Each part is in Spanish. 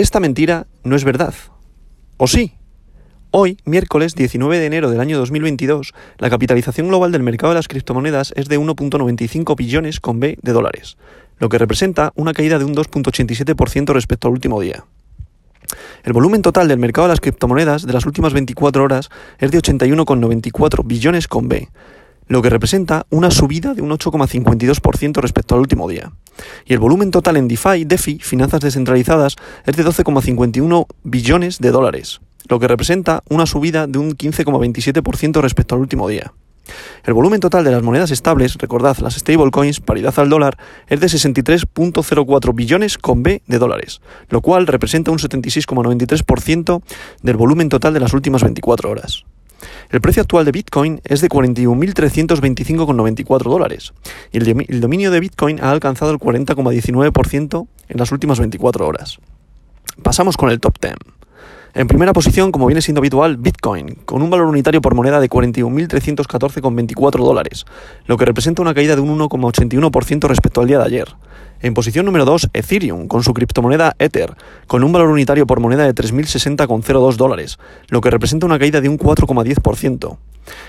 esta mentira no es verdad. ¿O sí? Hoy, miércoles 19 de enero del año 2022, la capitalización global del mercado de las criptomonedas es de 1.95 billones con B de dólares, lo que representa una caída de un 2.87% respecto al último día. El volumen total del mercado de las criptomonedas de las últimas 24 horas es de 81,94 billones con B, lo que representa una subida de un 8,52% respecto al último día. Y el volumen total en DeFi, DeFi, finanzas descentralizadas, es de 12,51 billones de dólares, lo que representa una subida de un 15,27% respecto al último día. El volumen total de las monedas estables, recordad las stablecoins, paridad al dólar, es de 63.04 billones con B de dólares, lo cual representa un 76,93% del volumen total de las últimas 24 horas. El precio actual de Bitcoin es de 41.325,94 dólares y el dominio de Bitcoin ha alcanzado el 40,19% en las últimas 24 horas. Pasamos con el top 10. En primera posición, como viene siendo habitual, Bitcoin, con un valor unitario por moneda de 41.314,24 dólares, lo que representa una caída de un 1,81% respecto al día de ayer. En posición número 2, Ethereum, con su criptomoneda Ether, con un valor unitario por moneda de 3.060,02 dólares, lo que representa una caída de un 4,10%.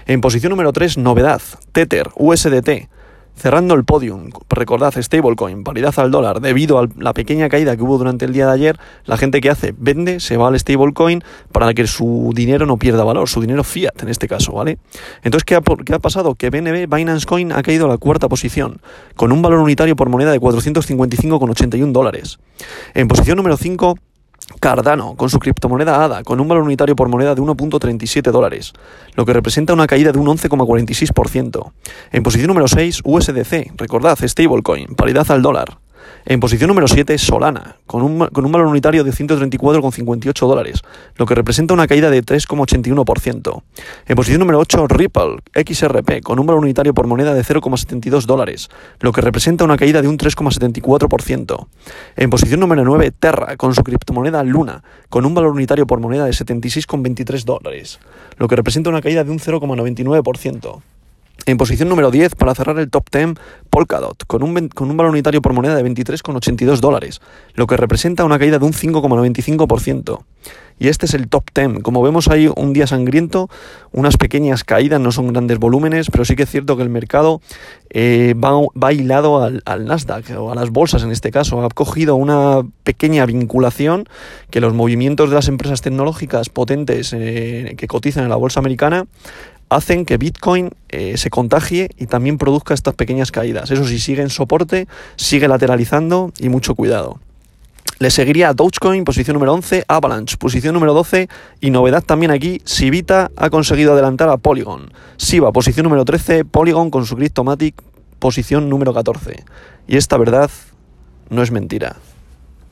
En posición número 3, Novedad, Tether, USDT, Cerrando el podium, recordad, stablecoin, paridad al dólar, debido a la pequeña caída que hubo durante el día de ayer, la gente que hace vende, se va al stablecoin para que su dinero no pierda valor, su dinero fiat en este caso, ¿vale? Entonces, ¿qué ha, qué ha pasado? Que BNB, Binance Coin, ha caído a la cuarta posición, con un valor unitario por moneda de 455,81 dólares. En posición número 5, Cardano, con su criptomoneda ADA, con un valor unitario por moneda de 1.37 dólares, lo que representa una caída de un 11,46%. En posición número 6, USDC, recordad, stablecoin, paridad al dólar, en posición número 7, Solana, con un, con un valor unitario de 134,58 dólares, lo que representa una caída de 3,81%. En posición número 8, Ripple, XRP, con un valor unitario por moneda de 0,72 dólares, lo que representa una caída de un 3,74%. En posición número 9, Terra, con su criptomoneda Luna, con un valor unitario por moneda de 76,23 dólares, lo que representa una caída de un 0,99%. En posición número 10, para cerrar el top 10, Polkadot, con un, con un valor unitario por moneda de 23,82 dólares, lo que representa una caída de un 5,95%. Y este es el top 10. Como vemos ahí un día sangriento, unas pequeñas caídas, no son grandes volúmenes, pero sí que es cierto que el mercado eh, va, hilado al, Nasdaq o a las bolsas en este caso. Ha cogido una pequeña vinculación que los movimientos de las empresas tecnológicas potentes eh, que cotizan en la bolsa americana hacen que Bitcoin eh, se contagie y también produzca estas pequeñas caídas. Eso sí, sigue en soporte, sigue lateralizando y mucho cuidado. Le seguiría Dogecoin, posición número 11, Avalanche, posición número 12 y novedad también aquí, Sivita ha conseguido adelantar a Polygon. Siva, posición número 13, Polygon con su Cryptomatic, posición número 14. Y esta verdad no es mentira.